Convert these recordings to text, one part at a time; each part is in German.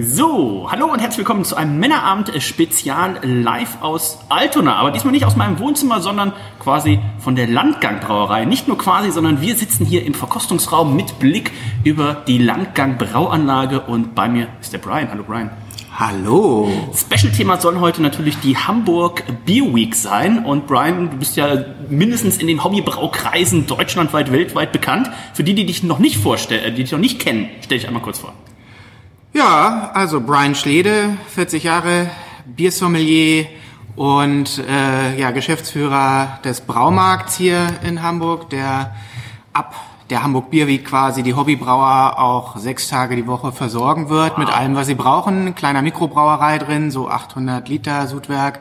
So, hallo und herzlich willkommen zu einem Männerabend-Spezial live aus Altona. Aber diesmal nicht aus meinem Wohnzimmer, sondern quasi von der Landgang-Brauerei. Nicht nur quasi, sondern wir sitzen hier im Verkostungsraum mit Blick über die Landgang-Brauanlage und bei mir ist der Brian. Hallo Brian. Hallo. Special-Thema soll heute natürlich die Hamburg Beer Week sein. Und Brian, du bist ja mindestens in den Hobbybraukreisen deutschlandweit, weltweit bekannt. Für die, die dich noch nicht vorstellen, die dich noch nicht kennen, stell dich einmal kurz vor. Ja, also Brian Schlede, 40 Jahre, Biersommelier und äh, ja, Geschäftsführer des Braumarkts hier in Hamburg, der ab der Hamburg Beer Week quasi die Hobbybrauer auch sechs Tage die Woche versorgen wird wow. mit allem, was sie brauchen. Kleiner Mikrobrauerei drin, so 800 Liter Sudwerk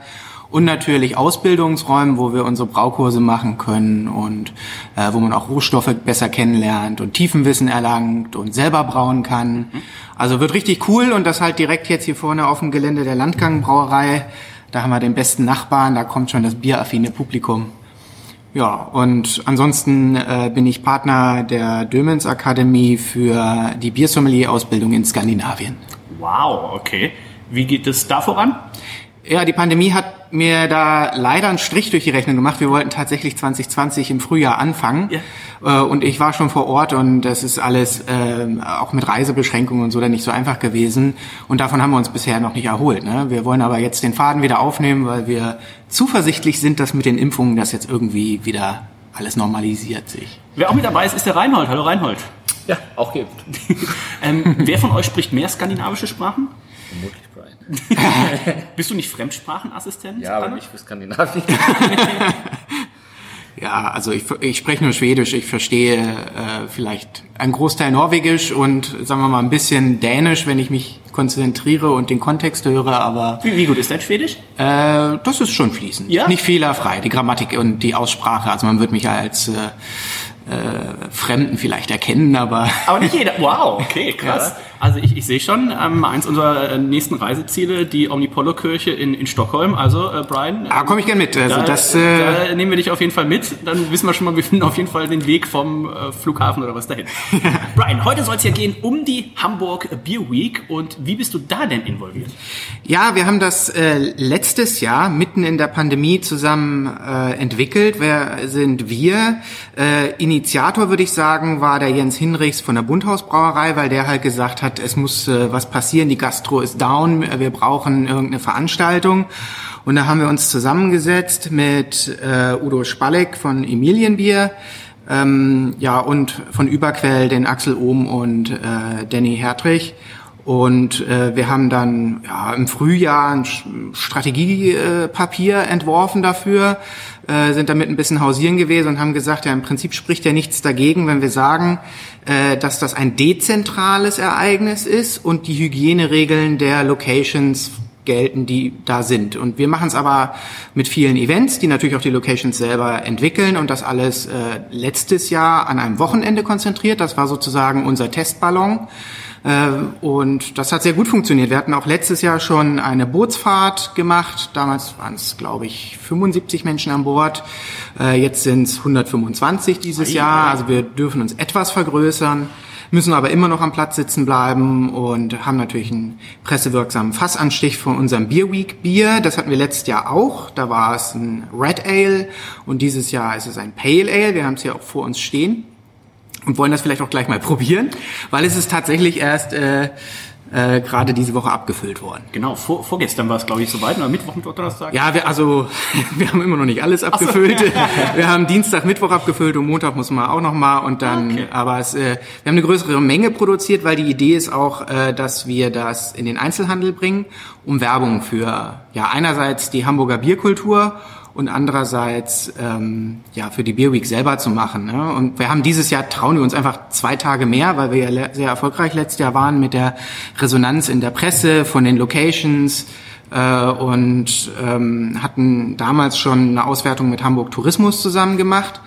und natürlich Ausbildungsräumen, wo wir unsere Braukurse machen können und äh, wo man auch Rohstoffe besser kennenlernt und Tiefenwissen erlangt und selber brauen kann. Also wird richtig cool und das halt direkt jetzt hier vorne auf dem Gelände der Landgang-Brauerei. Da haben wir den besten Nachbarn, da kommt schon das bieraffine Publikum. Ja, und ansonsten äh, bin ich Partner der Dömens Akademie für die Biersommelier-Ausbildung in Skandinavien. Wow, okay. Wie geht es da voran? Ja, die Pandemie hat mir da leider einen Strich durch die Rechnung gemacht. Wir wollten tatsächlich 2020 im Frühjahr anfangen. Ja. Äh, und ich war schon vor Ort und das ist alles äh, auch mit Reisebeschränkungen und so dann nicht so einfach gewesen. Und davon haben wir uns bisher noch nicht erholt. Ne? Wir wollen aber jetzt den Faden wieder aufnehmen, weil wir zuversichtlich sind, dass mit den Impfungen das jetzt irgendwie wieder alles normalisiert sich. Wer auch mit dabei ist, ist der Reinhold. Hallo Reinhold. Ja, auch geimpft. ähm, wer von euch spricht mehr skandinavische Sprachen? Vermutlich. Bist du nicht Fremdsprachenassistent? Ja, aber nicht für Skandinavien. ja, also ich, ich spreche nur Schwedisch. Ich verstehe äh, vielleicht einen Großteil Norwegisch und sagen wir mal ein bisschen Dänisch, wenn ich mich konzentriere und den Kontext höre. Aber wie, wie gut ist dein Schwedisch? Äh, das ist schon fließend. Ja? Nicht fehlerfrei. Die Grammatik und die Aussprache. Also man wird mich als äh, äh, Fremden vielleicht erkennen, aber. Aber nicht jeder. Wow, okay, krass. Ja. Also ich, ich sehe schon, ähm, eins unserer äh, nächsten Reiseziele, die Omnipollo-Kirche in, in Stockholm. Also, äh, Brian. Ah, komme ich gerne mit. Also da, das, äh, da nehmen wir dich auf jeden Fall mit. Dann wissen wir schon mal, wir finden auf jeden Fall den Weg vom äh, Flughafen oder was dahin. Brian, heute soll es ja gehen um die Hamburg Beer Week. Und wie bist du da denn involviert? Ja, wir haben das äh, letztes Jahr mitten in der Pandemie zusammen äh, entwickelt. Wer sind wir? Äh, Initiator, würde ich sagen, war der Jens Hinrichs von der Bundhausbrauerei, weil der halt gesagt hat, es muss äh, was passieren, die Gastro ist down, wir brauchen irgendeine Veranstaltung. Und da haben wir uns zusammengesetzt mit äh, Udo Spalleck von Emilienbier, ähm, ja, und von Überquell den Axel Ohm und äh, Danny Hertrich. Und äh, wir haben dann ja, im Frühjahr ein Strategiepapier entworfen dafür, äh, sind damit ein bisschen hausieren gewesen und haben gesagt, ja, im Prinzip spricht ja nichts dagegen, wenn wir sagen, äh, dass das ein dezentrales Ereignis ist und die Hygieneregeln der Locations gelten, die da sind. Und wir machen es aber mit vielen Events, die natürlich auch die Locations selber entwickeln und das alles äh, letztes Jahr an einem Wochenende konzentriert. Das war sozusagen unser Testballon. Ähm, und das hat sehr gut funktioniert. Wir hatten auch letztes Jahr schon eine Bootsfahrt gemacht. Damals waren es, glaube ich, 75 Menschen an Bord. Äh, jetzt sind es 125 dieses Jahr. Also wir dürfen uns etwas vergrößern müssen aber immer noch am Platz sitzen bleiben und haben natürlich einen pressewirksamen Fassanstich von unserem Beer Week Bier. Das hatten wir letztes Jahr auch. Da war es ein Red Ale und dieses Jahr ist es ein Pale Ale. Wir haben es hier auch vor uns stehen und wollen das vielleicht auch gleich mal probieren, weil es ist tatsächlich erst äh, äh, gerade diese Woche abgefüllt worden. Genau, vor, vorgestern war es, glaube ich, soweit, oder Mittwoch, Mittwoch, Donnerstag? Ja, wir, also wir haben immer noch nicht alles abgefüllt. So. wir haben Dienstag, Mittwoch abgefüllt und Montag muss man auch noch mal und dann, okay. aber es, äh, wir haben eine größere Menge produziert, weil die Idee ist auch, äh, dass wir das in den Einzelhandel bringen, um Werbung für ja einerseits die Hamburger Bierkultur und andererseits ähm, ja für die Beer Week selber zu machen. Ne? Und wir haben dieses Jahr trauen wir uns einfach zwei Tage mehr, weil wir ja sehr erfolgreich letztes Jahr waren mit der Resonanz in der Presse von den Locations äh, und ähm, hatten damals schon eine Auswertung mit Hamburg Tourismus zusammen gemacht.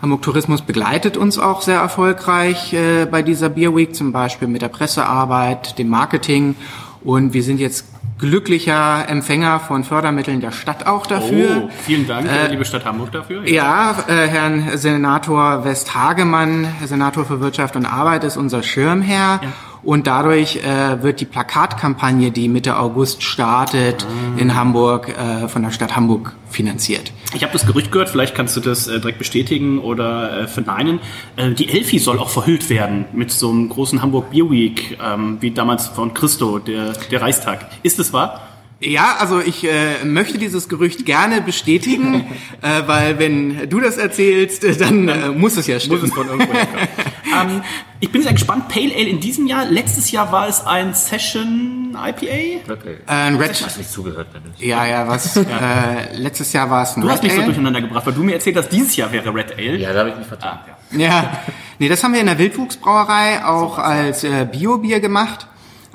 Hamburg Tourismus begleitet uns auch sehr erfolgreich äh, bei dieser Beer Week, zum Beispiel mit der Pressearbeit, dem Marketing. Und wir sind jetzt glücklicher Empfänger von Fördermitteln der Stadt auch dafür. Oh, vielen Dank, äh, liebe Stadt Hamburg, dafür. Ja, äh, Herrn Senator Westhagemann, Senator für Wirtschaft und Arbeit, ist unser Schirmherr. Und dadurch äh, wird die Plakatkampagne, die Mitte August startet, in Hamburg äh, von der Stadt Hamburg finanziert. Ich habe das Gerücht gehört, vielleicht kannst du das äh, direkt bestätigen oder äh, verneinen. Äh, die Elfi soll auch verhüllt werden mit so einem großen Hamburg Beer Week, ähm, wie damals von Christo, der, der Reichstag. Ist das wahr? Ja, also ich äh, möchte dieses Gerücht gerne bestätigen, äh, weil wenn du das erzählst, äh, dann äh, muss es ja stimmen. Muss es von irgendwo ähm, ich bin sehr gespannt. Pale Ale in diesem Jahr. Letztes Jahr war es ein Session IPA. Okay. Äh, ein Ich Red, hast nicht zugehört, Dennis. ja, ja, was? Äh, letztes Jahr war es ein Du hast Red mich so Ale. durcheinander gebracht, weil du mir erzählt hast, dieses Jahr wäre Red Ale. Ja, da habe ich mich vertan. Ja, nee, das haben wir in der Wildwuchsbrauerei auch als äh, Bio-Bier gemacht.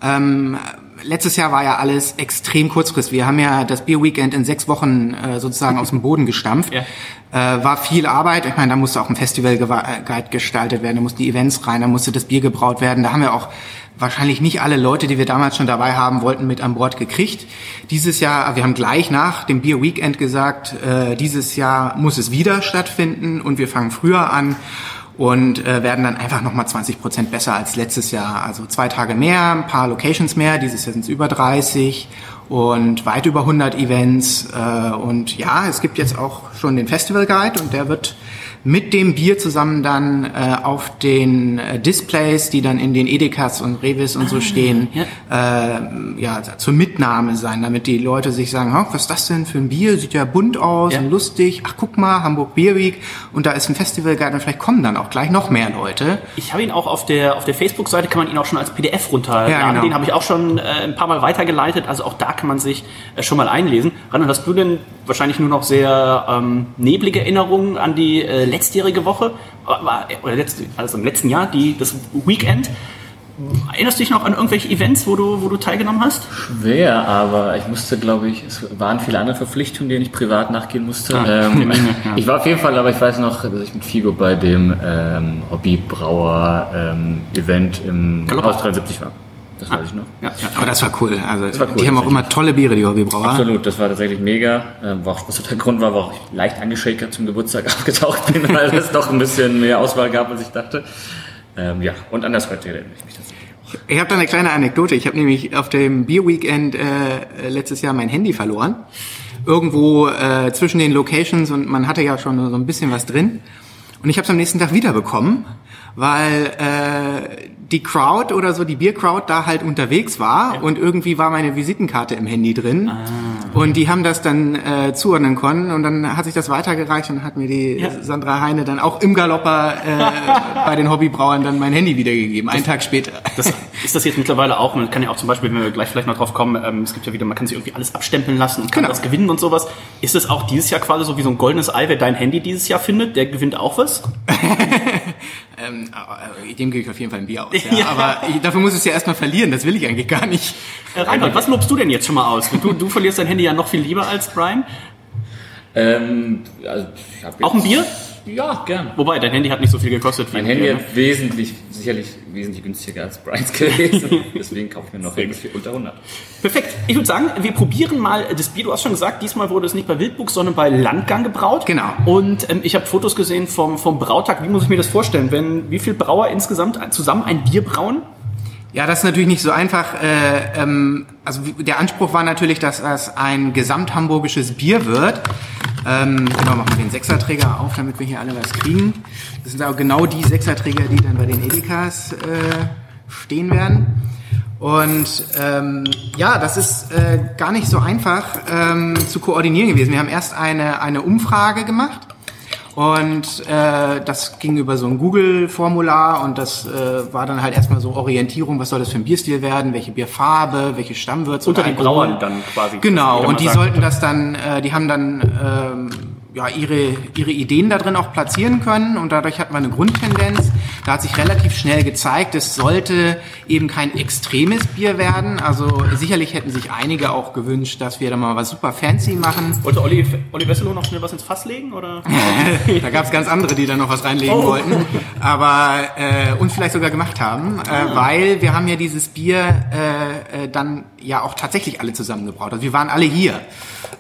Ähm, letztes Jahr war ja alles extrem kurzfristig. Wir haben ja das Bier-Weekend in sechs Wochen äh, sozusagen aus dem Boden gestampft. Ja. Äh, war viel Arbeit. Ich meine, da musste auch ein Festival-Guide gestaltet werden, da mussten die Events rein, da musste das Bier gebraut werden. Da haben wir auch wahrscheinlich nicht alle Leute, die wir damals schon dabei haben wollten, mit an Bord gekriegt. Dieses Jahr, wir haben gleich nach dem Beer Weekend gesagt, äh, dieses Jahr muss es wieder stattfinden und wir fangen früher an und äh, werden dann einfach nochmal 20 Prozent besser als letztes Jahr. Also zwei Tage mehr, ein paar Locations mehr. Dieses Jahr sind es über 30 und weit über 100 Events. Äh, und ja, es gibt jetzt auch schon den Festival Guide und der wird mit dem Bier zusammen dann äh, auf den äh, Displays, die dann in den Edekas und Revis und so stehen, ja. Äh, ja, zur Mitnahme sein, damit die Leute sich sagen, "Ha, was ist das denn für ein Bier? Sieht ja bunt aus Ja. und lustig. Ach, guck mal, Hamburg Beer Week und da ist ein Festival Guide und vielleicht kommen dann auch gleich noch mehr Leute. Ich habe ihn auch auf der, auf der Facebook-Seite, kann man ihn auch schon als PDF runterladen. Ja, genau. Den habe ich auch schon äh, ein paar Mal weitergeleitet. Also auch da kann man sich äh, schon mal einlesen. Randall, hast du denn wahrscheinlich nur noch sehr ähm, neblige Erinnerungen an die äh, letztjährige Woche? War- Oder letzte, also im letzten Jahr, die, das Weekend? Erinnerst du dich noch an irgendwelche Events, wo du, wo du teilgenommen hast? Schwer, aber ich musste, glaube ich, es waren viele andere Verpflichtungen, denen ich privat nachgehen musste. ähm, Ich war auf jeden Fall, aber ich weiß noch, dass ich mit Figo bei dem ähm, Hobbybrauer-Event im Galoppa. Haus 73 war. Das weiß ich noch. Ja. Aber das war cool. Also war cool, die haben auch immer tolle Biere, die Hobbybrauer. Absolut, das war tatsächlich mega. Ähm, auch, was der Grund war, warum ich leicht angeschakert zum Geburtstag aufgetaucht bin, weil es doch ein bisschen mehr Auswahl gab, als ich dachte. Ähm, ja, und an das heute erinnere ich mich tatsächlich. Ich habe da eine kleine Anekdote. Ich habe nämlich auf dem Beer Weekend äh, letztes Jahr mein Handy verloren. Irgendwo äh, zwischen den Locations und man hatte ja schon so ein bisschen was drin. Und ich habe es am nächsten Tag wiederbekommen, weil äh, die Crowd oder so, die Biercrowd da halt unterwegs war und irgendwie war meine Visitenkarte im Handy drin. Und die haben das dann äh, zuordnen können und dann hat sich das weitergereicht und hat mir die Ja. Sandra Heine dann auch im Galopper äh, bei den Hobbybrauern dann mein Handy wiedergegeben, einen Tag später. Das, ist das jetzt mittlerweile auch, man kann ja auch zum Beispiel, wenn wir gleich vielleicht noch drauf kommen, ähm, es gibt ja wieder, man kann sich irgendwie alles abstempeln lassen und kann Genau. das gewinnen und sowas. Ist es auch dieses Jahr quasi so wie so ein goldenes Ei, wer dein Handy dieses Jahr findet, der gewinnt auch was? Ähm, äh, dem gebe ich auf jeden Fall ein Bier aus. Ja. Aber ich, dafür muss ich es ja erstmal verlieren. Das will ich eigentlich gar nicht. Äh, Reinhold, was lobst du denn jetzt schon mal aus? Du, du verlierst dein Handy ja noch viel lieber als Brian. Ähm, also ich hab Auch ein jetzt- Bier? Ja, gern. Wobei, dein Handy hat nicht so viel gekostet wie Mein ein Handy Bier, ne? hat wesentlich, sicherlich wesentlich günstiger als Brian's gewesen. Deswegen kaufe ich mir noch irgendwas für unter 100. Perfekt. Ich würde sagen, wir probieren mal das Bier. Du hast schon gesagt, diesmal wurde es nicht bei Wildbuch, sondern bei Landgang gebraut. Genau. Und ähm, ich habe Fotos gesehen vom, vom Brautag. Wie muss ich mir das vorstellen? Wenn, wie viele Brauer insgesamt zusammen ein Bier brauen? Ja, das ist natürlich nicht so einfach. Äh, ähm, also der Anspruch war natürlich, dass das ein gesamthamburgisches Bier wird. Ähm, genau, machen wir den Sechserträger auf, damit wir hier alle was kriegen. Das sind auch genau die Sechserträger, die dann bei den Edekas äh, stehen werden. Und ähm, ja, das ist äh, gar nicht so einfach ähm, zu koordinieren gewesen. Wir haben erst eine, eine Umfrage gemacht Und äh, das ging über so ein Google-Formular und das äh, war dann halt erstmal so Orientierung, was soll das für ein Bierstil werden, welche Bierfarbe, welche Stammwürze. Unter den. Brauern dann quasi. Genau, und die sagt. sollten das dann, äh, die haben dann ähm, ja, ihre, ihre Ideen da drin auch platzieren können und dadurch hatten wir eine Grundtendenz. Da hat sich relativ schnell gezeigt, es sollte eben kein extremes Bier werden. Also sicherlich hätten sich einige auch gewünscht, dass wir da mal was super fancy machen. Wollte Olli, Olli Wesselow noch schnell was ins Fass legen? Oder? da gab es ganz andere, die da noch was reinlegen Oh. wollten, aber äh, und vielleicht sogar gemacht haben, äh, weil wir haben ja dieses Bier äh, äh, dann ja auch tatsächlich alle zusammengebraut. Also wir waren alle hier.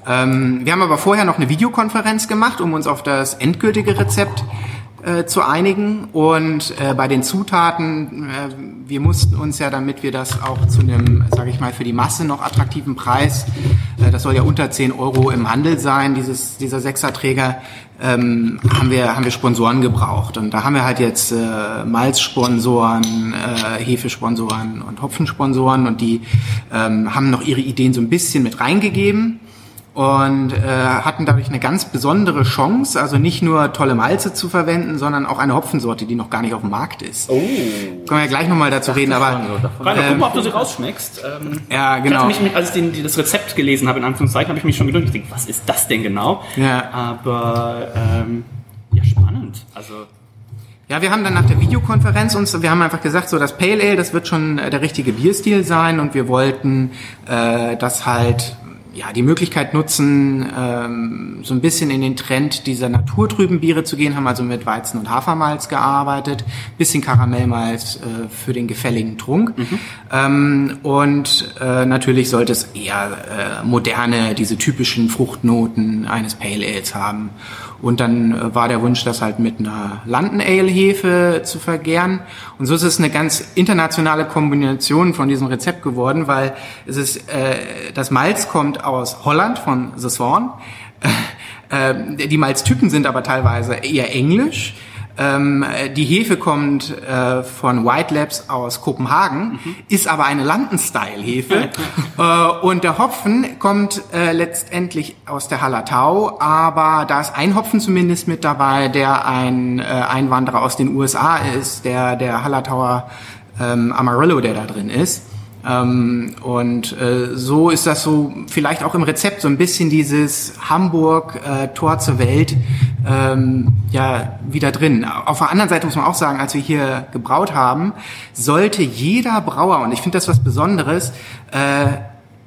Ähm, wir haben aber vorher noch eine Videokonferenz gemacht, um uns auf das endgültige Rezept äh, zu einigen. Und äh, bei den Zutaten, äh, wir mussten uns ja, damit wir das auch zu einem, sage ich mal, für die Masse noch attraktiven Preis, äh, das soll ja unter 10 Euro im Handel sein, dieses, dieser Sechserträger, ähm, haben wir haben wir Sponsoren gebraucht. Und da haben wir halt jetzt äh, Malzsponsoren, äh, Hefesponsoren und Hopfensponsoren. Und die ähm, haben noch ihre Ideen so ein bisschen mit reingegeben und äh, hatten dadurch eine ganz besondere Chance, also nicht nur tolle Malze zu verwenden, sondern auch eine Hopfensorte, die noch gar nicht auf dem Markt ist. Oh. Können wir ja gleich nochmal dazu reden, aber Rainer, guck ähm, mal, ob du sie rausschmeckst. Ähm, ja, Ich genau. hatte mich, als ich den, die- das Rezept gelesen habe, in Anführungszeichen, habe ich mich schon gedacht, ich denke, was ist das denn genau? Ja. Aber, ähm, ja, spannend. Also, Ja, wir haben dann nach der Videokonferenz uns, wir haben einfach gesagt, so das Pale Ale, das wird schon äh, der richtige Bierstil sein und wir wollten äh, das halt ja die Möglichkeit nutzen, ähm, so ein bisschen in den Trend dieser naturtrüben Biere zu gehen, haben also mit Weizen und Hafermalz gearbeitet, bisschen Karamellmalz äh, für den gefälligen Trunk ähm, und äh, natürlich sollte es eher äh, moderne, diese typischen Fruchtnoten eines Pale Ales haben. Und dann äh, war der Wunsch, das halt mit einer London Ale Hefe zu vergären. Und so ist es eine ganz internationale Kombination von diesem Rezept geworden, weil es ist, äh, das Malz kommt aus Holland von The Swan. Äh, die Malztypen sind aber teilweise eher englisch. Ähm, die Hefe kommt äh, von White Labs aus Kopenhagen, ist aber eine London-Style-Hefe. äh, und der Hopfen kommt äh, letztendlich aus der Hallertau, aber da ist ein Hopfen zumindest mit dabei, der ein äh, Einwanderer aus den USA ist, der der Hallertauer ähm, Amarillo, der da drin ist. Ähm, und äh, so ist das so vielleicht auch im Rezept so ein bisschen dieses Hamburg äh, Tor zur Welt ähm, ja wieder drin. Auf der anderen Seite muss man auch sagen, als wir hier gebraut haben, sollte jeder Brauer und ich finde das was Besonderes äh,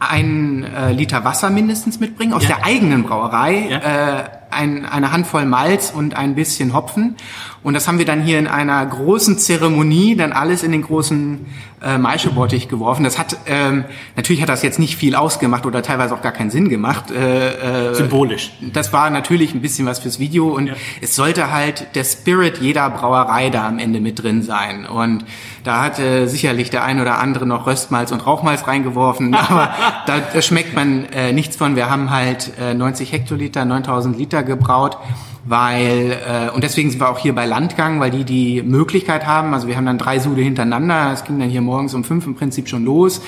ein äh, Liter Wasser mindestens mitbringen aus Ja. der eigenen Brauerei, Ja. äh, ein, eine Handvoll Malz und ein bisschen Hopfen. Und das haben wir dann hier in einer großen Zeremonie dann alles in den großen äh, Maischebottich geworfen. Das hat ähm, natürlich hat das jetzt nicht viel ausgemacht oder teilweise auch gar keinen Sinn gemacht. Äh, äh, Symbolisch. Das war natürlich ein bisschen was fürs Video und Ja. es sollte halt der Spirit jeder Brauerei da am Ende mit drin sein. Und da hat äh, sicherlich der ein oder andere noch Röstmalz und Rauchmalz reingeworfen, aber da, schmeckt man äh, nichts von. Wir haben halt äh, 90 Hektoliter, 9000 Liter gebraut, weil äh, und deswegen sind wir auch hier bei Landgang, weil die die Möglichkeit haben. Also wir haben dann drei Sude hintereinander. Es ging dann hier morgens um fünf im Prinzip schon los.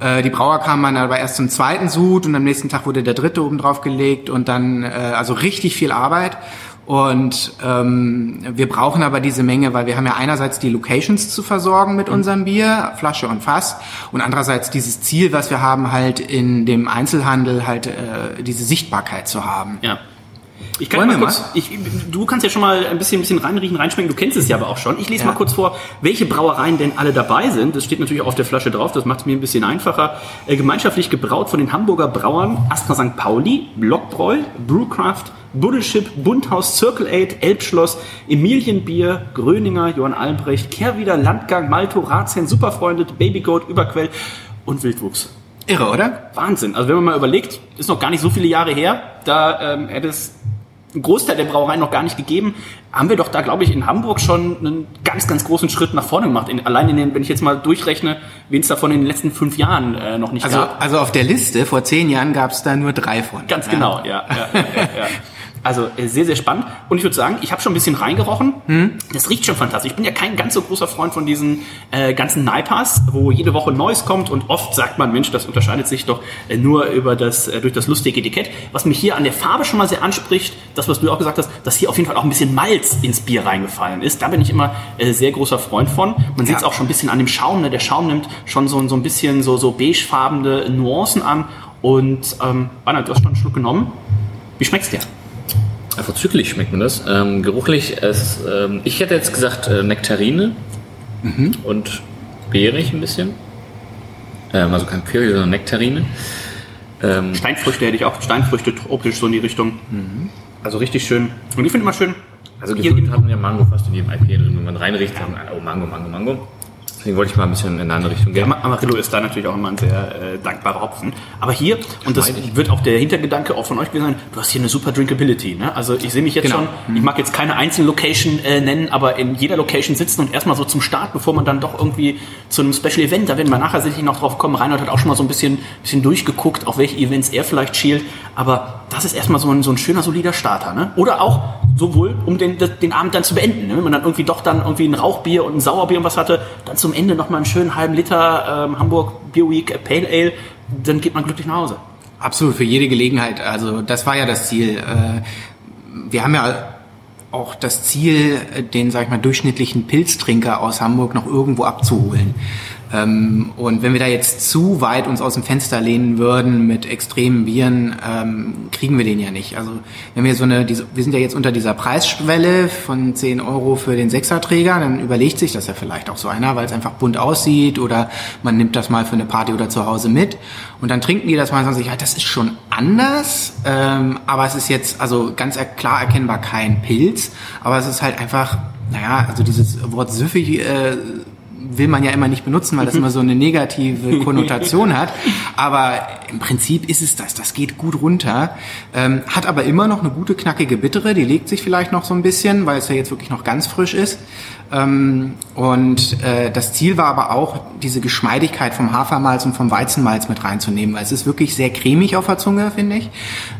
Äh, Die Brauer kamen dann aber erst zum zweiten Sud und am nächsten Tag wurde der dritte oben drauf gelegt und dann äh, also richtig viel Arbeit. Und ähm, wir brauchen aber diese Menge, weil wir haben ja einerseits die Locations zu versorgen mit unserem Bier, Flasche und Fass, und andererseits dieses Ziel, was wir haben, halt in dem Einzelhandel halt äh, diese Sichtbarkeit zu haben. ja. Ich kann mal kurz, ich, du kannst ja schon mal ein bisschen, ein bisschen reinriechen, reinschmecken. Du kennst es ja aber auch schon. Ich lese Ja. mal kurz vor, welche Brauereien denn alle dabei sind. Das steht natürlich auch auf der Flasche drauf. Das macht es mir ein bisschen einfacher. Äh, gemeinschaftlich gebraut von den Hamburger Brauern Astra St. Pauli, Blockbräu, Brewcraft, Buddelschip, Bundhaus, Circle 8, Elbschloss, Emilienbier, Gröninger, Johann Albrecht, Kehrwieder, Landgang, Malto, Ratsherrn, Superfreundet, Babygoat, Überquell und Wildwuchs. Irre, oder? Wahnsinn. Also wenn man mal überlegt, ist noch gar nicht so viele Jahre her, da ähm, hätte es einen Großteil der Brauereien noch gar nicht gegeben, haben wir doch da, glaube ich, in Hamburg schon einen ganz, ganz großen Schritt nach vorne gemacht. In, allein in den, wenn ich jetzt mal durchrechne, wen es davon in den letzten fünf Jahren äh, noch nicht Also, gab. also auf der Liste vor zehn Jahren gab es da nur drei von. Ganz Ja. genau, ja, ja, ja. Also äh, sehr, sehr spannend. Und ich würde sagen, ich habe schon ein bisschen reingerochen. Hm? Das riecht schon fantastisch. Ich bin ja kein ganz so großer Freund von diesen äh, ganzen Naipas, wo jede Woche Neues kommt und oft sagt man, Mensch, das unterscheidet sich doch äh, nur über das, äh, durch das lustige Etikett. Was mich hier an der Farbe schon mal sehr anspricht, das, was du auch gesagt hast, dass hier auf jeden Fall auch ein bisschen Malz ins Bier reingefallen ist. Da bin ich immer äh, sehr großer Freund von. Man sieht es auch schon ein bisschen an dem Schaum. Ne? Der Schaum nimmt schon so, so ein bisschen so, so beigefarbene Nuancen an. Und ähm, Anna, du hast schon einen Schluck genommen. Wie schmeckt's dir? Ja, vorzüglich schmeckt mir das. Ähm, geruchlich, es, ähm, ich hätte jetzt gesagt äh, Nektarine und beerig ein bisschen. Ähm, also kein Curry, sondern Nektarine. Ähm, Steinfrüchte hätte ich auch. Steinfrüchte tropisch so in die Richtung. Also richtig schön. Und ich finde immer schön, also hier gefühlt hat man ja Mango fast in jedem IPA drin. Wenn man reinriecht, sagt man, oh Mango, Mango, Mango. Deswegen wollte ich mal ein bisschen in eine andere Richtung gehen. Am- Amarillo ist da natürlich auch immer ein sehr äh, dankbarer Hopfen. Aber hier, und das Geschmeidig. wird auch der Hintergedanke auch von euch gewesen sein, du hast hier eine super Drinkability. Ne? Also ich sehe mich jetzt Genau. schon, ich mag jetzt keine einzelne Location äh, nennen, aber in jeder Location sitzen und erstmal so zum Start, bevor man dann doch irgendwie zu einem Special Event, da werden wir nachher sicherlich noch drauf kommen. Reinhard hat auch schon mal so ein bisschen, bisschen durchgeguckt, auf welche Events er vielleicht schielt. Aber das ist erstmal so ein, so ein schöner, solider Starter. Ne? Oder auch sowohl, um den, den Abend dann zu beenden. Ne? Wenn man dann irgendwie doch dann irgendwie ein Rauchbier und ein Sauerbier und was hatte, dann zum Ende noch mal einen schönen halben Liter ähm, Hamburg Beer Week Pale Ale, dann geht man glücklich nach Hause. Absolut, für jede Gelegenheit. Also das war ja das Ziel. Äh, Wir haben ja auch das Ziel, den, sag ich mal, durchschnittlichen Pilztrinker aus Hamburg noch irgendwo abzuholen. Ähm, Und wenn wir da jetzt zu weit uns aus dem Fenster lehnen würden mit extremen Bieren, ähm, kriegen wir den ja nicht. Also wenn wir so eine, diese, wir sind ja jetzt unter dieser Preisschwelle von 10 Euro für den Sechserträger, dann überlegt sich das ja vielleicht auch so einer, weil es einfach bunt aussieht oder man nimmt das mal für eine Party oder zu Hause mit und dann trinken die das mal und sagen sich, ja, das ist schon anders, ähm, aber es ist jetzt also ganz klar erkennbar kein Pilz, aber es ist halt einfach, naja, also dieses Wort süffig äh, will man ja immer nicht benutzen, weil das immer so eine negative Konnotation hat. Aber im Prinzip ist es das. Das geht gut runter. Ähm, hat aber immer noch eine gute, knackige Bittere. Die legt sich vielleicht noch so ein bisschen, weil es ja jetzt wirklich noch ganz frisch ist. Ähm, und äh, das Ziel war aber auch, diese Geschmeidigkeit vom Hafermalz und vom Weizenmalz mit reinzunehmen. Weil es ist wirklich sehr cremig auf der Zunge, finde ich.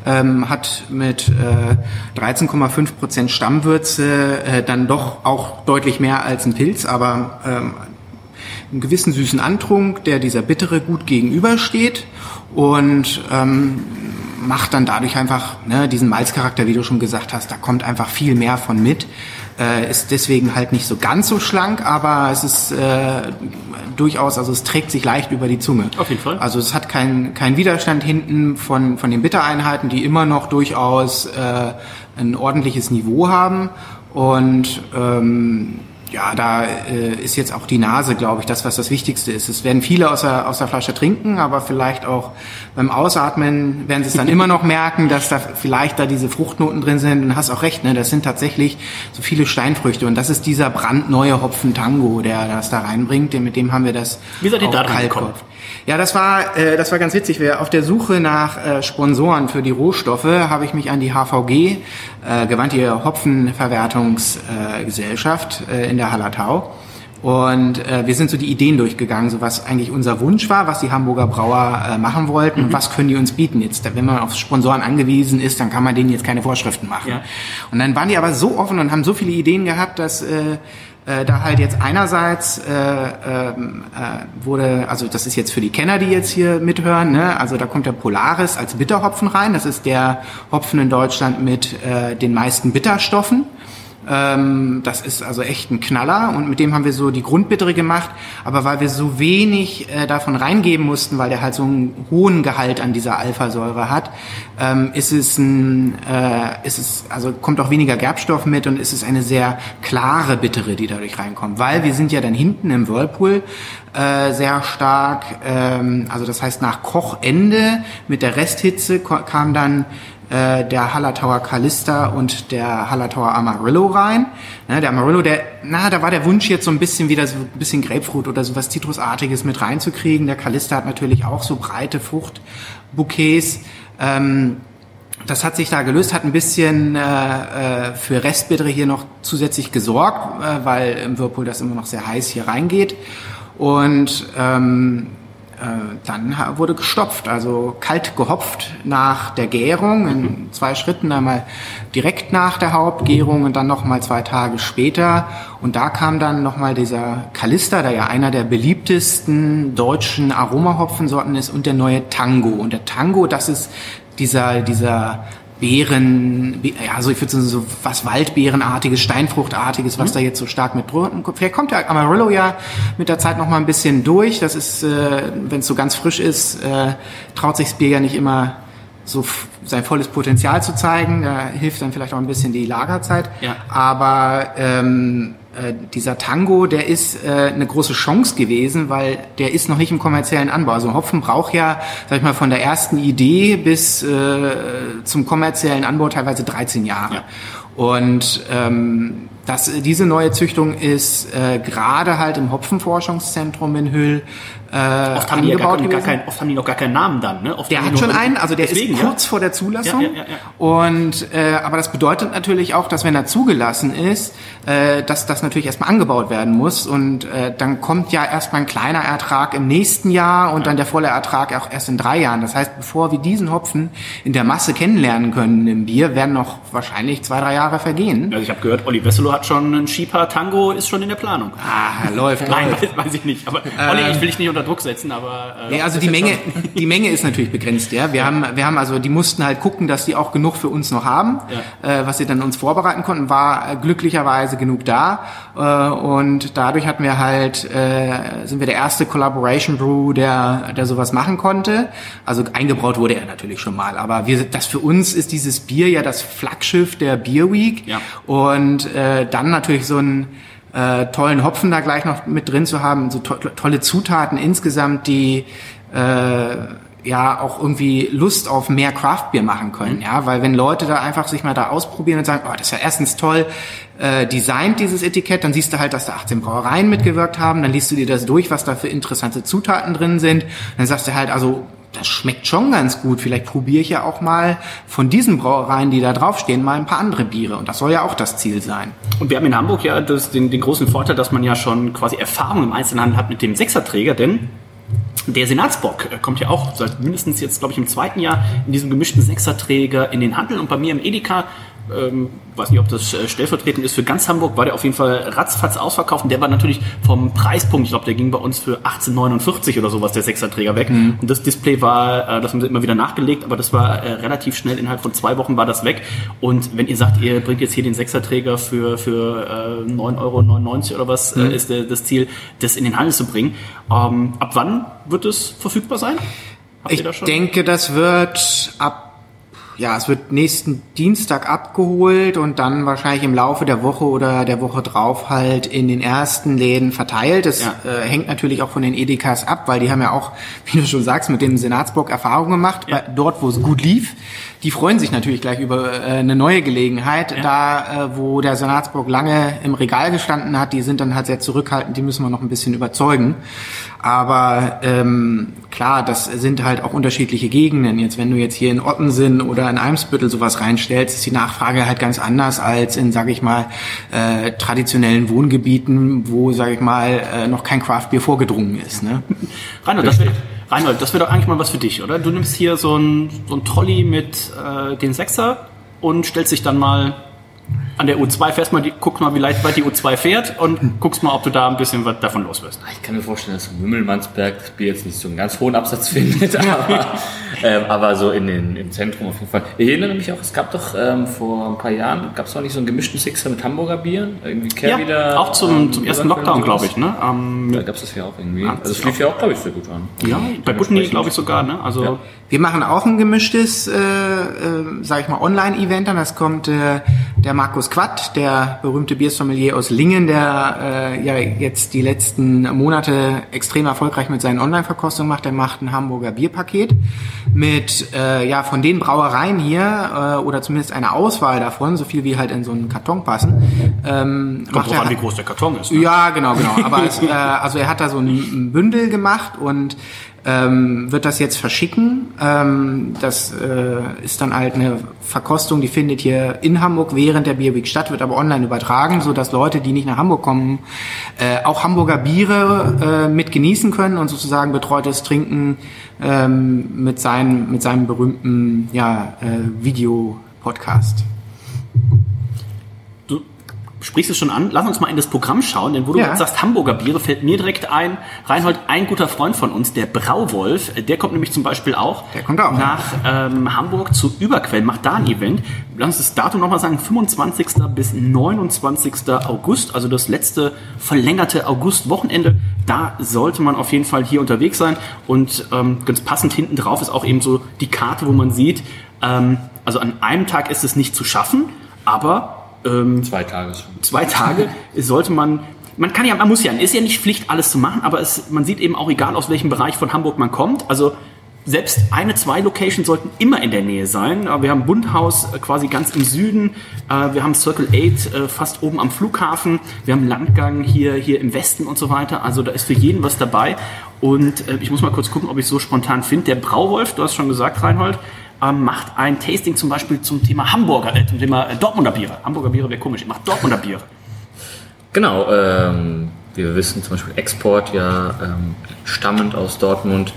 Ähm, hat mit äh, 13,5 Prozent Stammwürze äh, dann doch auch deutlich mehr als ein Pilz, aber ähm, einen gewissen süßen Antrunk, der dieser Bittere gut gegenübersteht und ähm, macht dann dadurch einfach ne, diesen Malzcharakter, wie du schon gesagt hast, da kommt einfach viel mehr von mit. Äh, ist deswegen halt nicht so ganz so schlank, aber es ist äh, durchaus, also es trägt sich leicht über die Zunge. Auf jeden Fall. Also es hat keinen keinen Widerstand hinten von, von den Bittereinheiten, die immer noch durchaus äh, ein ordentliches Niveau haben. Und ähm, ja, da äh, ist jetzt auch die Nase, glaube ich, das, was das Wichtigste ist. Es werden viele aus der, aus der Flasche trinken, aber vielleicht auch beim Ausatmen werden sie es dann immer noch merken, dass da vielleicht da diese Fruchtnoten drin sind. Und hast auch recht, ne? das sind tatsächlich so viele Steinfrüchte. Und das ist dieser brandneue Hopfen Tango, der das da reinbringt. Mit dem haben wir das Wie seid ihr da dran Kalkkopf. gekommen? Ja, das war, äh, das war ganz witzig. Auf der Suche nach äh, Sponsoren für die Rohstoffe habe ich mich an die HVG äh, gewandt, die Hopfenverwertungsgesellschaft äh, äh, in der Hallertau. Und äh, wir sind so die Ideen durchgegangen, so was eigentlich unser Wunsch war, was die Hamburger Brauer äh, machen wollten und was können die uns bieten jetzt. Wenn man auf Sponsoren angewiesen ist, dann kann man denen jetzt keine Vorschriften machen. Ja. Und dann waren die aber so offen und haben so viele Ideen gehabt, dass äh, da halt jetzt einerseits äh, ähm, äh, wurde, also das ist jetzt für die Kenner, die jetzt hier mithören, ne? also da kommt der Polaris als Bitterhopfen rein. Das ist der Hopfen in Deutschland mit äh, den meisten Bitterstoffen. Ähm, das ist also echt ein Knaller und mit dem haben wir so die Grundbittere gemacht, aber weil wir so wenig äh, davon reingeben mussten, weil der halt so einen hohen Gehalt an dieser Alphasäure hat, ähm, ist es ein, äh, ist es, also kommt auch weniger Gerbstoff mit und ist es eine sehr klare Bittere, die dadurch reinkommt, weil wir sind ja dann hinten im Whirlpool äh, sehr stark, ähm, also das heißt nach Kochende mit der Resthitze kam dann äh, der Hallertauer Callista und der Hallertauer Amarillo rein. Ne, der Amarillo, der, na, da war der Wunsch jetzt so ein bisschen wieder so ein bisschen Grapefruit oder so was Zitrusartiges mit reinzukriegen. Der Callista hat natürlich auch so breite Fruchtbouquets. Ähm, das hat sich da gelöst, hat ein bisschen äh, äh, für Restbittere hier noch zusätzlich gesorgt, äh, weil im Whirlpool das immer noch sehr heiß hier reingeht. Und ähm, dann ha- wurde gestopft, also kalt gehopft nach der Gärung in zwei Schritten, einmal direkt nach der Hauptgärung und dann nochmal zwei Tage später. Und da kam dann nochmal dieser Kalister, der ja einer der beliebtesten deutschen Aromahopfensorten ist, und der neue Tango. Und der Tango, das ist dieser, dieser Beeren, Be- ja, so ich würde sagen, so was Waldbeerenartiges, Steinfruchtartiges, was da jetzt so stark mit drunten kommt. Vielleicht kommt der Amarillo ja mit der Zeit noch mal ein bisschen durch. Das ist, äh, wenn es so ganz frisch ist, äh, traut sich das Bier ja nicht immer so sein volles Potenzial zu zeigen. Da hilft dann vielleicht auch ein bisschen die Lagerzeit. Ja. Aber ähm, äh, dieser Tango, der ist äh, eine große Chance gewesen, weil der ist noch nicht im kommerziellen Anbau. Also Hopfen braucht ja, sag ich mal, von der ersten Idee bis äh, zum kommerziellen Anbau teilweise 13 Jahre. Ja. Und ähm, das, diese neue Züchtung ist äh, gerade halt im Hopfenforschungszentrum in Hüll äh, Oft haben, die ja gar, angebaut gar kein, oft haben die noch gar keinen Namen dann. Ne? Oft Der hat schon einen, also der Deswegen, ist ja. kurz vor der Zulassung. Ja, ja, ja, ja. Und äh, aber das bedeutet natürlich auch, dass wenn er zugelassen ist, äh, dass das natürlich erstmal angebaut werden muss und äh, dann kommt ja erstmal ein kleiner Ertrag im nächsten Jahr und dann der volle Ertrag auch erst in drei Jahren. Das heißt, bevor wir diesen Hopfen in der Masse kennenlernen können im Bier, werden noch wahrscheinlich zwei drei Jahre vergehen. Also ich habe gehört, Olli Wesselow hat schon einen Schieper Tango, ist schon in der Planung. Ah, läuft, Nein, läuft. weiß, weiß ich nicht. Aber Olli, ich will dich nicht unter Druck setzen, aber äh, Nee, also die Menge, schon- die Menge ist natürlich begrenzt, ja. Wir haben, wir haben also, die mussten halt gucken, dass die auch genug für uns noch haben, äh, was sie dann uns vorbereiten konnten, war äh, glücklicherweise genug da. Äh, und dadurch hatten wir halt, äh, sind wir der erste Collaboration Brew, der, der sowas machen konnte. Also eingebraut wurde er natürlich schon mal, aber wir, das für uns ist dieses Bier ja das Flaggschiff der Beer Week. Ja. Und äh, dann natürlich so ein äh, tollen Hopfen da gleich noch mit drin zu haben, so to tolle Zutaten insgesamt, die äh, ja auch irgendwie Lust auf mehr Craftbier machen können, ja, weil wenn Leute da einfach sich mal da ausprobieren und sagen, oh, das ist ja erstens toll äh, designt dieses Etikett, dann siehst du halt, dass da 18 Brauereien mitgewirkt haben, dann liest du dir das durch, was da für interessante Zutaten drin sind, dann sagst du halt, also das schmeckt schon ganz gut. Vielleicht probiere ich ja auch mal von diesen Brauereien, die da draufstehen, mal ein paar andere Biere. Und das soll ja auch das Ziel sein. Und wir haben in Hamburg ja das, den, den großen Vorteil, dass man ja schon quasi Erfahrung im Einzelhandel hat mit dem Sechserträger, denn der Senatsbock äh, kommt ja auch seit mindestens jetzt, glaube ich, im zweiten Jahr in diesem gemischten Sechserträger in den Handel. Und bei mir im Edeka, ähm, weiß nicht, ob das äh, stellvertretend ist für ganz Hamburg, war der auf jeden Fall ratzfatz ausverkauft. Und der war natürlich vom Preispunkt, ich glaube, der ging bei uns für 18,49 oder sowas, der Sechserträger weg. Und das Display war, äh, das haben sie immer wieder nachgelegt, aber das war äh, relativ schnell, innerhalb von zwei Wochen war das weg. Und wenn ihr sagt, ihr bringt jetzt hier den Sechserträger für, für äh, 9,99 Euro oder was, äh, ist der, das Ziel, das in den Handel zu bringen. Ähm, ab wann wird es verfügbar sein? Habt Ich denke, das wird ab, ja, es wird nächsten Dienstag abgeholt und dann wahrscheinlich im Laufe der Woche oder der Woche drauf halt in den ersten Läden verteilt. Das Ja. äh, hängt natürlich auch von den Edekas ab, weil die haben ja auch, wie du schon sagst, mit dem Senatsburg Erfahrung gemacht, Ja. dort, wo es gut lief. Die freuen sich natürlich gleich über äh, eine neue Gelegenheit. Da, äh, wo der Senatsburg lange im Regal gestanden hat, die sind dann halt sehr zurückhaltend, die müssen wir noch ein bisschen überzeugen. Aber ähm, klar, das sind halt auch unterschiedliche Gegenden. Jetzt, wenn du jetzt hier in Ottensen oder in Eimsbüttel sowas reinstellst, ist die Nachfrage halt ganz anders als in, sage ich mal, äh, traditionellen Wohngebieten, wo, sage ich mal, äh, noch kein Craftbier vorgedrungen ist. Ne? Reinhold, das wäre Reinhold, das wär doch eigentlich mal was für dich, oder? Du nimmst hier so ein, so ein Trolley mit äh, den Sechser und stellst dich dann mal an der U2, fährst mal, die, guckst mal, wie weit weit die U2 fährt und guckst mal, ob du da ein bisschen was davon los wirst. Ich kann mir vorstellen, dass Mümmelmannsberg das Bier jetzt nicht so einen ganz hohen Absatz findet, aber, ähm, aber so in den, im Zentrum auf jeden Fall. Ich erinnere mich auch, es gab doch ähm, vor ein paar Jahren, gab es noch nicht so einen gemischten Sixer mit Hamburger Bieren? Irgendwie Kehr Ja, wieder, auch zum, ähm, zum ersten Lockdown, glaube ich, ne? Ähm, Da gab es das ja auch irgendwie. Ja, Also es lief ja auch, glaube ich, sehr gut an. ja, bei Butni, glaube ich, sogar, ne? Also, Ja. Wir machen auch ein gemischtes, äh, äh, sag ich mal, Online-Event an. Das kommt äh, der Markus Quatt, der berühmte Biersommelier aus Lingen, der äh, ja jetzt die letzten Monate extrem erfolgreich mit seinen Online-Verkostungen macht. Der macht ein Hamburger Bierpaket mit äh, ja von den Brauereien hier äh, oder zumindest eine Auswahl davon, so viel wie halt in so einen Karton passen. Ähm, kommt macht drauf an, wie groß der Karton ist. Ne? ja, genau, genau. Aber es, äh, also er hat da so ein Bündel gemacht und ähm, wird das jetzt verschicken. Ähm, das äh, ist dann halt eine Verkostung, die findet hier in Hamburg während der Bierweek statt, wird aber online übertragen, so dass Leute, die nicht nach Hamburg kommen, äh, auch Hamburger Biere äh, mit genießen können und sozusagen betreutes Trinken ähm, mit, seinem mit seinem berühmten ja, äh, Videopodcast. Du sprichst es schon an. Lass uns mal in das Programm schauen, denn wo du Ja. jetzt sagst Hamburger Biere, fällt mir direkt ein, Reinhold, ein guter Freund von uns, der Brauwolf, der kommt nämlich zum Beispiel auch, Der kommt auch, nach ähm, Hamburg zu Überquell, macht da ein Event. Lass uns das Datum nochmal sagen, 25. bis 29. August, also das letzte verlängerte August-Wochenende. Da sollte man auf jeden Fall hier unterwegs sein und ähm, ganz passend hinten drauf ist auch eben so die Karte, wo man sieht, ähm, also an einem Tag ist es nicht zu schaffen, aber ähm, Zwei Tage schon. zwei Tage sollte man, man kann ja, man muss ja, ist ja nicht Pflicht, alles zu machen, aber es, man sieht eben auch, egal aus welchem Bereich von Hamburg man kommt, also selbst eine, zwei Locations sollten immer in der Nähe sein. Äh, Wir haben Bundhaus äh, quasi ganz im Süden, äh, wir haben Circle 8 äh, fast oben am Flughafen, wir haben Landgang hier, hier im Westen und so weiter. Also da ist für jeden was dabei. Und ich muss mal kurz gucken, ob ich es so spontan finde. Der Brauwolf, du hast schon gesagt, Reinhold, ähm, macht ein Tasting zum Beispiel zum Thema Hamburger, äh, zum Thema äh, Dortmunder Biere. Hamburger Biere wäre komisch, er macht Dortmunder Biere. Genau, ähm, wie wir wissen, zum Beispiel Export ja ähm, stammend aus Dortmund,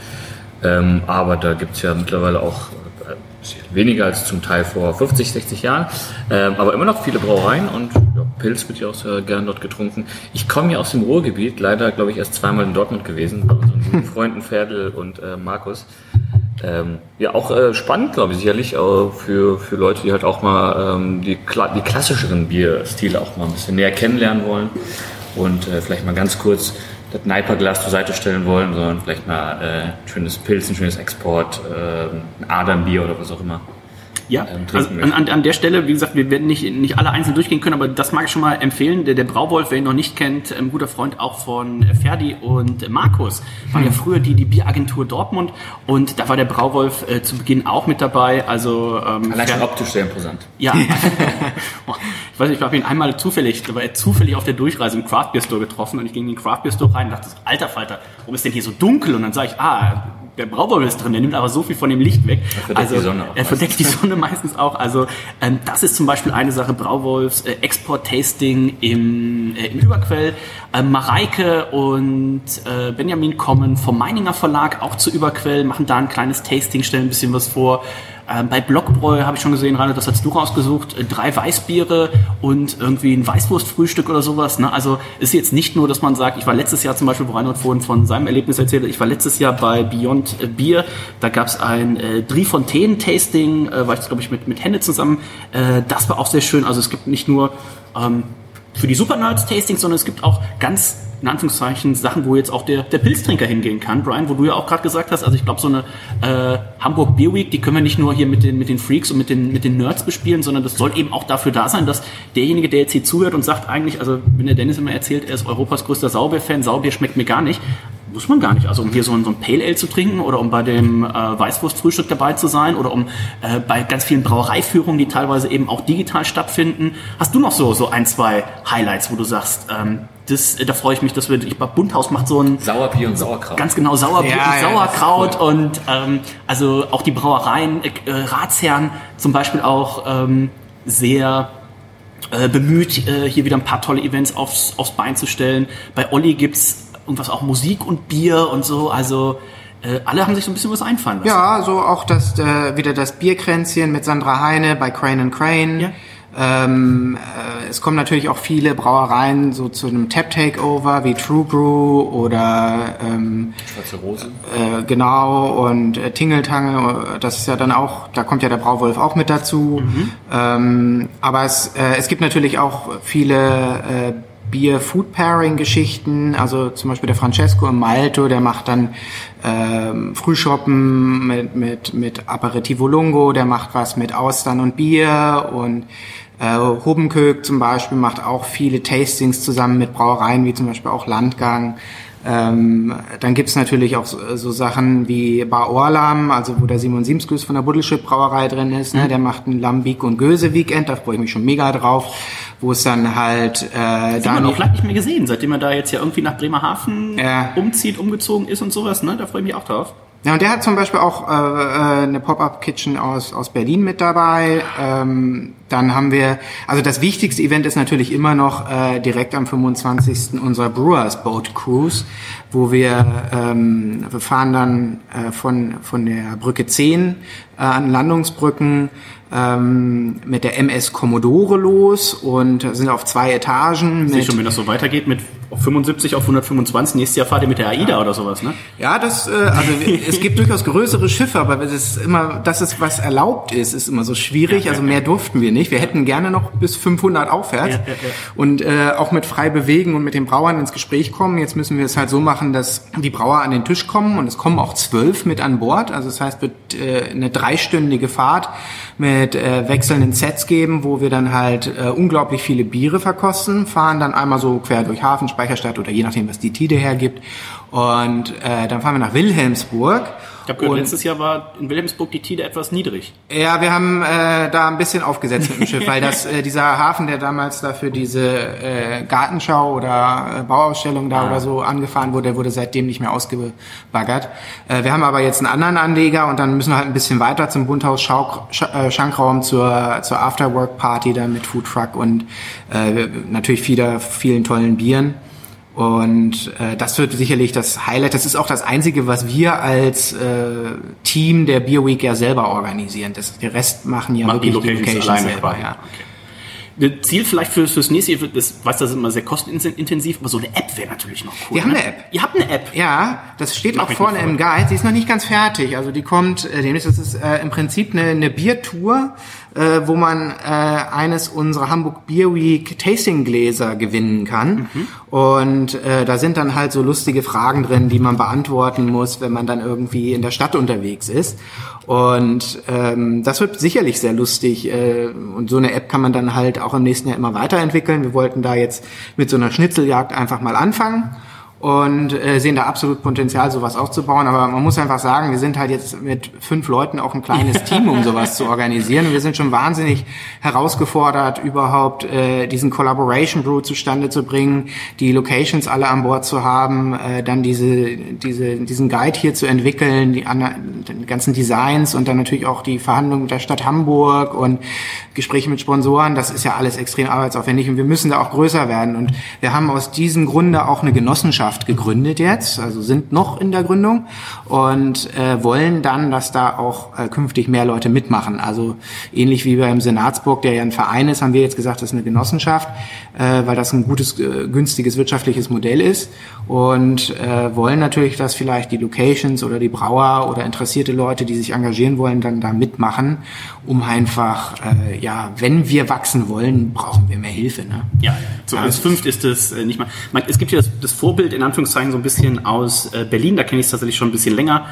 ähm, aber da gibt's ja mittlerweile auch äh, weniger als zum Teil vor 50, 60 Jahren, ähm, aber immer noch viele Brauereien und ja, Pilz wird ja auch sehr gern dort getrunken. Ich komme ja aus dem Ruhrgebiet, leider glaube ich erst zweimal in Dortmund gewesen, bei unseren guten Freunden Ferdl und äh, Markus. Ähm, ja, auch äh, spannend, glaube ich, sicherlich auch für, für Leute, die halt auch mal ähm, die, kla die klassischeren Bierstile auch mal ein bisschen näher kennenlernen wollen und äh, vielleicht mal ganz kurz das Neiperglas zur Seite stellen wollen, sondern vielleicht mal äh, ein schönes Pilz, ein schönes Export, äh, ein Adernbier oder was auch immer. Ja, ähm, also trinken an, möchten. an, an der Stelle, wie gesagt, wir werden nicht, nicht alle einzeln durchgehen können, aber das mag ich schon mal empfehlen. Der, der Brauwolf, wer ihn noch nicht kennt, ein guter Freund auch von Ferdi und Markus, waren ja früher die, die Bieragentur Dortmund und da war der Brauwolf äh, zu Beginn auch mit dabei. Also ähm, Allein schon optisch sehr imposant. ja, ich weiß nicht, ich habe ihn einmal zufällig, da war er zufällig auf der Durchreise im Craft Beer Store getroffen und ich ging in den Craft Beer Store rein und dachte, alter Falter, warum ist denn hier so dunkel? Und dann sage ich, ah, der Brauwolf ist drin, der nimmt aber so viel von dem Licht weg. verdeckt also, die Sonne auch Er verdeckt die Sonne meistens auch. Also ähm, das ist zum Beispiel eine Sache, Brauwolfs äh, Export-Tasting im, äh, im Überquell. Ähm, Mareike und äh, Benjamin kommen vom Meininger Verlag auch zu Überquell, machen da ein kleines Tasting, stellen ein bisschen was vor. Ähm, bei Blockbräu habe ich schon gesehen, Rainer, das hast du rausgesucht, äh, drei Weißbiere und irgendwie ein Weißwurstfrühstück oder sowas. Ne? Also ist jetzt nicht nur, dass man sagt, ich war letztes Jahr zum Beispiel, wo Reinhold vorhin von seinem Erlebnis erzählt hat, ich war letztes Jahr bei Beyond äh, Bier, da gab es ein äh, Driefontänen-Tasting, äh, war ich glaube ich mit, mit Henne zusammen. Äh, das war auch sehr schön. Also es gibt nicht nur ähm, für die Supernerds-Tastings, sondern es gibt auch ganz in Anführungszeichen Sachen, wo jetzt auch der, der Pilztrinker hingehen kann. Brian, wo du ja auch gerade gesagt hast, also ich glaube, so eine äh, Hamburg Beer Week, die können wir nicht nur hier mit den, mit den Freaks und mit den, mit den Nerds bespielen, sondern das soll eben auch dafür da sein, dass derjenige, der jetzt hier zuhört und sagt eigentlich, also wenn der Dennis immer erzählt, er ist Europas größter Sauerbier-Fan, Sauerbier schmeckt mir gar nicht, muss man gar nicht. Also um hier so ein, so ein Pale Ale zu trinken oder um bei dem äh, Weißwurstfrühstück dabei zu sein oder um äh, bei ganz vielen Brauereiführungen, die teilweise eben auch digital stattfinden. Hast du noch so, so ein, zwei Highlights, wo du sagst, ähm, das, äh, da freue ich mich, dass wir, ich glaube, Bundhaus macht so ein Sauerbier und Sauerkraut. ganz genau Sauerbier Ja, und ja, Sauerkraut und ähm, also auch die Brauereien, äh, äh, Ratsherren zum Beispiel auch ähm, sehr äh, bemüht, äh, hier wieder ein paar tolle Events aufs, aufs Bein zu stellen. Bei Olli gibt's irgendwas auch Musik und Bier und so, also äh, alle haben sich so ein bisschen was einfallen lassen. Ja, so auch das äh, wieder das Bierkränzchen mit Sandra Heine bei Crane and Crane. Ja. Ähm, äh, es kommen natürlich auch viele Brauereien so zu einem Tap Takeover wie True Brew oder ähm, Schwarze Rose. äh, genau und äh, Tingeltange, das ist ja dann auch, da kommt ja der Brauwolf auch mit dazu. Ähm, aber es, äh, es gibt natürlich auch viele äh, Bier-Food-Pairing-Geschichten, also zum Beispiel der Francesco im Malto, der macht dann ähm, Frühschoppen mit, mit, mit Aperitivo Lungo, der macht was mit Austern und Bier und Äh, Hobenköck zum Beispiel macht auch viele Tastings zusammen mit Brauereien, wie zum Beispiel auch Landgang. Ähm, dann gibt's natürlich auch so, so Sachen wie Bar Orlam, also wo der Simon Siemskus von der Buddelschip Brauerei drin ist. Ne? Der macht ein Lambic und Göse Weekend, da freue ich mich schon mega drauf, wo es dann halt äh, Das haben wir noch lange nicht mehr gesehen, seitdem er da jetzt ja irgendwie nach Bremerhaven Ja. umzieht, umgezogen ist und sowas, ne? Da freue ich mich auch drauf. Ja, und der hat zum Beispiel auch äh, äh, eine Pop-Up-Kitchen aus, aus Berlin mit dabei. Ähm, dann haben wir, also das wichtigste Event ist natürlich immer noch äh, direkt am 25. unser Brewers Boat Cruise, wo wir, ähm, wir fahren dann äh, von, von der Brücke 10 äh, an Landungsbrücken ähm, mit der MS Commodore los und sind auf zwei Etagen. Ich sehe schon, wenn das so weitergeht mit auf 75 auf 125, nächstes Jahr fahrt ihr mit der AIDA oder sowas, ne? Ja, das, äh, also es gibt durchaus größere Schiffe, aber das ist immer, das ist was erlaubt ist, ist immer so schwierig. Also mehr durften wir nicht. Wir hätten gerne noch bis 500 aufwärts Ja, ja, ja. und äh, auch mit frei bewegen und mit den Brauern ins Gespräch kommen. Jetzt müssen wir es halt so machen, dass die Brauer an den Tisch kommen und es kommen auch zwölf mit an Bord. Also das heißt, wird äh, eine dreistündige Fahrt mit äh, wechselnden Sets geben, wo wir dann halt äh, unglaublich viele Biere verkosten, fahren dann einmal so quer durch Hafen, Speicherstadt oder je nachdem, was die Tide hergibt. Und äh, dann fahren wir nach Wilhelmsburg. Habe gehört, Und- letztes Jahr war in Wilhelmsburg die Tide etwas niedrig. ja, wir haben äh, da ein bisschen aufgesetzt mit dem Schiff, weil das äh, dieser Hafen, der damals dafür diese äh, Gartenschau oder äh, Bauausstellung da oder so angefahren wurde, der wurde seitdem nicht mehr ausgebaggert. Äh, wir haben aber jetzt einen anderen Anleger und dann müssen wir halt ein bisschen weiter zum Bunthaus Schau Sch äh, Schankraum zur zur Afterwork Party da mit Food Truck und äh, natürlich wieder vielen tollen Bieren. Und äh, das wird sicherlich das Highlight. Das ist auch das Einzige, was wir als äh, Team der Beer Week ja selber organisieren. Das, der Rest machen ja die wirklich Locations alleine selber. quasi. Ja. Okay. Ziel vielleicht für, fürs nächste Jahr, das weiß, das ist immer sehr kostenintensiv, aber so eine App wäre natürlich noch cool. Wir haben ne? eine App. Ihr habt eine App. Ja, das steht Mach auch vorne im Guide. Sie ist noch nicht ganz fertig. Also die kommt, äh, demnächst das ist äh, im Prinzip eine, eine Biertour, äh, wo man äh, eines unserer Hamburg Beer Week Tasting Gläser gewinnen kann. Und äh, da sind dann halt so lustige Fragen drin, die man beantworten muss, wenn man dann irgendwie in der Stadt unterwegs ist. Und ähm, das wird sicherlich sehr lustig. Äh, und so eine App kann man dann halt auch im nächsten Jahr immer weiterentwickeln. Wir wollten da jetzt mit so einer Schnitzeljagd einfach mal anfangen und äh, sehen da absolut Potenzial, sowas aufzubauen. Aber man muss einfach sagen, wir sind halt jetzt mit fünf Leuten auch ein kleines Team, um sowas zu organisieren. Und wir sind schon wahnsinnig herausgefordert, überhaupt äh, diesen Collaboration Brew zustande zu bringen, die Locations alle an Bord zu haben, äh, dann diese, diese, diesen Guide hier zu entwickeln, die, ander- die ganzen Designs und dann natürlich auch die Verhandlungen mit der Stadt Hamburg und Gespräche mit Sponsoren. Das ist ja alles extrem arbeitsaufwendig und wir müssen da auch größer werden. Und wir haben aus diesem Grunde auch eine Genossenschaft gegründet jetzt, also sind noch in der Gründung und äh, wollen dann, dass da auch äh, künftig mehr Leute mitmachen. Also ähnlich wie beim Senatsburg, der ja ein Verein ist, haben wir jetzt gesagt, das ist eine Genossenschaft, äh, weil das ein gutes, äh, günstiges wirtschaftliches Modell ist und äh, wollen natürlich, dass vielleicht die Locations oder die Brauer oder interessierte Leute, die sich engagieren wollen, dann da mitmachen, um einfach, äh, ja, wenn wir wachsen wollen, brauchen wir mehr Hilfe. Ne? Ja. So, als fünft ist es äh, nicht mal. Man, es gibt ja das, das Vorbild in Anführungszeichen so ein bisschen aus äh, Berlin, da kenne ich es tatsächlich schon ein bisschen länger.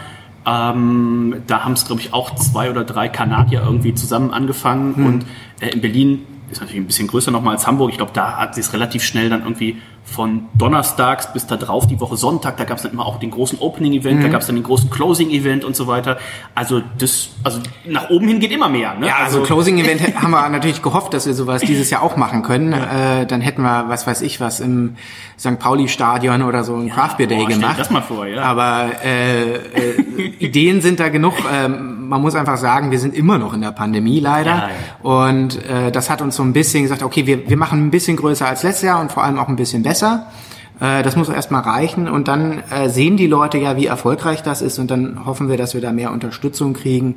Ähm, da haben es, glaube ich, auch zwei oder drei Kanadier irgendwie zusammen angefangen und äh, in Berlin ist natürlich ein bisschen größer nochmal als Hamburg. Ich glaube, da hat sie es relativ schnell dann irgendwie von donnerstags bis da drauf die Woche Sonntag. Da gab es dann immer auch den großen Opening-Event, da gab es dann den großen Closing-Event und so weiter. Also das, also nach oben hin geht immer mehr. Ne? Ja, also Closing Event hä- haben wir natürlich gehofft, dass wir sowas dieses Jahr auch machen können. Äh, dann hätten wir, was weiß ich, was im St. Pauli Stadion oder so ein Craft Beer Day boah, gemacht. das mal vor, ja. Aber äh, äh, Ideen sind da genug. Ähm, man muss einfach sagen, wir sind immer noch in der Pandemie leider. Ja, Und äh, das hat uns so ein bisschen gesagt, okay, wir, wir machen ein bisschen größer als letztes Jahr und vor allem auch ein bisschen besser. Äh, Das muss erstmal reichen. Und dann äh, sehen die Leute ja, wie erfolgreich das ist. Und dann hoffen wir, dass wir da mehr Unterstützung kriegen,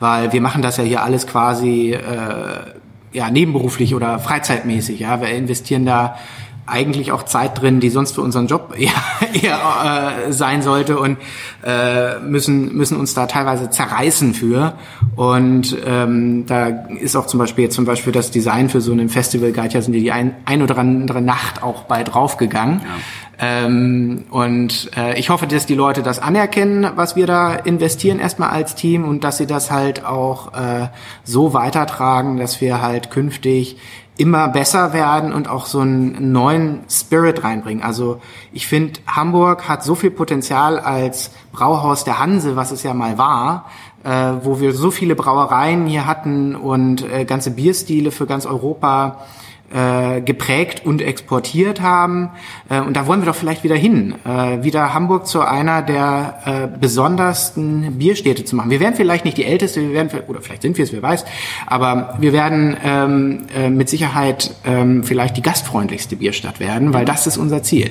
weil wir machen das ja hier alles quasi äh, ja nebenberuflich oder freizeitmäßig. Ja, wir investieren da eigentlich auch Zeit drin, die sonst für unseren Job eher, eher äh, sein sollte und äh, müssen müssen uns da teilweise zerreißen für. Und ähm, da ist auch zum Beispiel jetzt zum Beispiel das Design für so einen Festival Guide ja sind die ein, ein oder andere Nacht auch bei draufgegangen. Ähm, und äh, ich hoffe, dass die Leute das anerkennen, was wir da investieren erstmal als Team und dass sie das halt auch äh, so weitertragen, dass wir halt künftig immer besser werden und auch so einen neuen Spirit reinbringen. Also ich finde, Hamburg hat so viel Potenzial als Brauhaus der Hanse, was es ja mal war, äh, wo wir so viele Brauereien hier hatten und äh, ganze Bierstile für ganz Europa äh, geprägt und exportiert haben. Äh, und da wollen wir doch vielleicht wieder hin, äh, wieder Hamburg zu einer der äh, besondersten Bierstädte zu machen. Wir werden vielleicht nicht die älteste, wir werden, oder vielleicht sind wir es, wer weiß, aber wir werden ähm, äh, mit Sicherheit ähm, vielleicht die gastfreundlichste Bierstadt werden, weil das ist unser Ziel.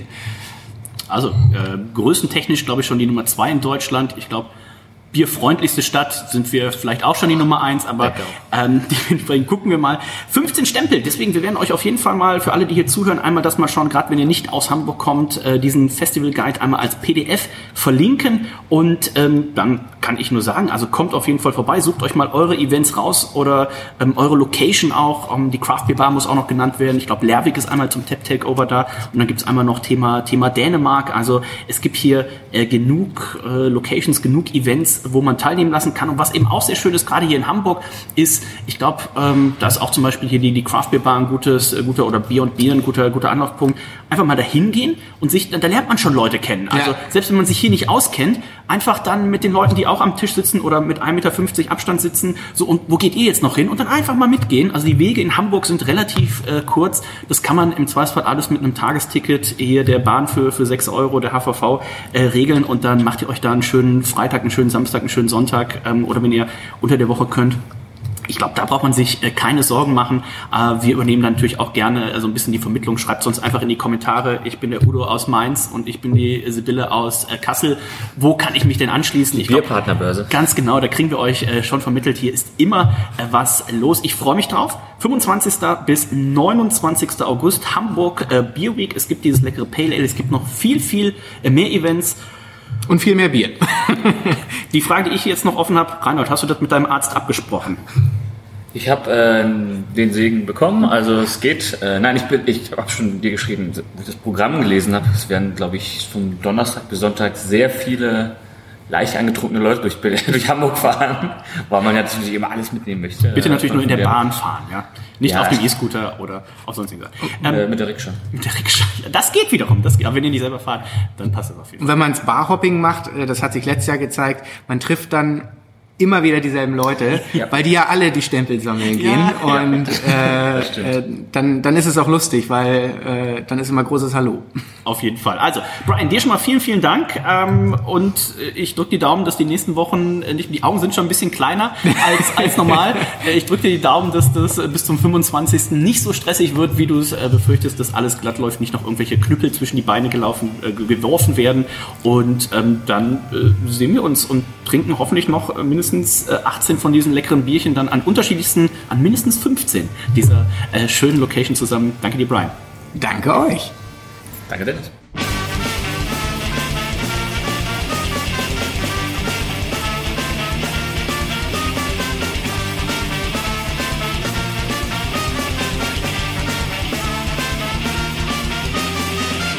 Also, äh, größentechnisch glaube ich schon die Nummer zwei in Deutschland. Ich glaube, bierfreundlichste Stadt sind wir vielleicht auch schon die Nummer eins, aber ähm, dementsprechend gucken wir mal. 15 Stempel, deswegen, wir werden euch auf jeden Fall mal, für alle, die hier zuhören, einmal das mal schauen, gerade wenn ihr nicht aus Hamburg kommt, äh, diesen Festival Guide einmal als PDF verlinken und ähm, dann kann ich nur sagen, also kommt auf jeden Fall vorbei, sucht euch mal eure Events raus oder ähm, eure Location auch. Um, die Craft Beer Bar muss auch noch genannt werden. Ich glaube, Lerwick ist einmal zum Tap Takeover da und dann gibt's einmal noch Thema, Thema Dänemark. Also es gibt hier äh, genug äh, Locations, genug Events, wo man teilnehmen lassen kann. Und was eben auch sehr schön ist, gerade hier in Hamburg, ist, ich glaube, ähm, da ist auch zum Beispiel hier die, die Craft Beer Bar ein gutes, äh, guter oder Bier und Bier ein guter, guter Anlaufpunkt. Einfach mal dahin gehen und sich, da lernt man schon Leute kennen. Also Ja. selbst wenn man sich hier nicht auskennt, einfach dann mit den Leuten, die auch am Tisch sitzen oder mit 1,50 Meter Abstand sitzen, so und wo geht ihr jetzt noch hin? Und dann einfach mal mitgehen. Also die Wege in Hamburg sind relativ äh, kurz. Das kann man im Zweifelsfall alles mit einem Tagesticket hier der Bahn für, für 6 Euro, der HVV, äh, regeln und dann macht ihr euch da einen schönen Freitag, einen schönen Samstag, einen schönen Sonntag ähm, oder wenn ihr unter der Woche könnt. Ich glaube, da braucht man sich äh, keine Sorgen machen. Äh, wir übernehmen dann natürlich auch gerne äh, so ein bisschen die Vermittlung. Schreibt uns einfach in die Kommentare. Ich bin der Udo aus Mainz und ich bin die Sibylle aus äh, Kassel. Wo kann ich mich denn anschließen? Ich glaub, Bierpartnerbörse. Ganz genau, da kriegen wir euch äh, schon vermittelt. Hier ist immer äh, was los. Ich freue mich drauf. 25. bis 29. August Hamburg Beer Week. Es gibt dieses leckere Pale Ale. Es gibt noch viel, viel mehr Events. Und viel mehr Bier. Die Frage, die ich jetzt noch offen habe, Reinhold, hast du das mit deinem Arzt abgesprochen? Ich habe äh, den Segen bekommen, also es geht. Äh, nein, ich ich habe schon dir geschrieben, wo ich das Programm gelesen habe. Es werden, glaube ich, von Donnerstag bis Sonntag sehr viele leicht angetrunkene Leute durch, durch Hamburg fahren, weil man ja natürlich immer alles mitnehmen möchte. Bitte natürlich nur in der Bahn fahren, ja. Nicht Ja. auf dem E-Scooter oder auf sonst irgendwas. Äh, Ähm, mit der Rikscha. mit der Rikscha. Das geht wiederum. Das geht. Aber wenn ihr nicht selber fahrt, dann passt das auf jeden Und Fall. wenn man Barhopping macht, äh, das hat sich letztes Jahr gezeigt, man trifft dann immer wieder dieselben Leute, weil die ja alle die Stempel sammeln gehen und äh, äh, dann dann ist es auch lustig, weil äh, dann ist immer großes Hallo. Auf jeden Fall. Also, Brian, dir schon mal vielen, vielen Dank. Ähm, und äh, ich drücke die Daumen, dass die nächsten Wochen, äh, nicht, die Augen sind schon ein bisschen kleiner als, als normal. Äh, ich drücke dir die Daumen, dass das bis zum 25. nicht so stressig wird, wie du es befürchtest, dass alles glatt läuft, nicht noch irgendwelche Knüppel zwischen die Beine gelaufen, äh, ge- geworfen werden. Und ähm, dann sehen wir uns und trinken hoffentlich noch äh, mindestens äh, 18 von diesen leckeren Bierchen dann an unterschiedlichsten, an mindestens 15 dieser äh, schönen Location zusammen. Danke dir, Brian. Danke euch. Danke, Dennis.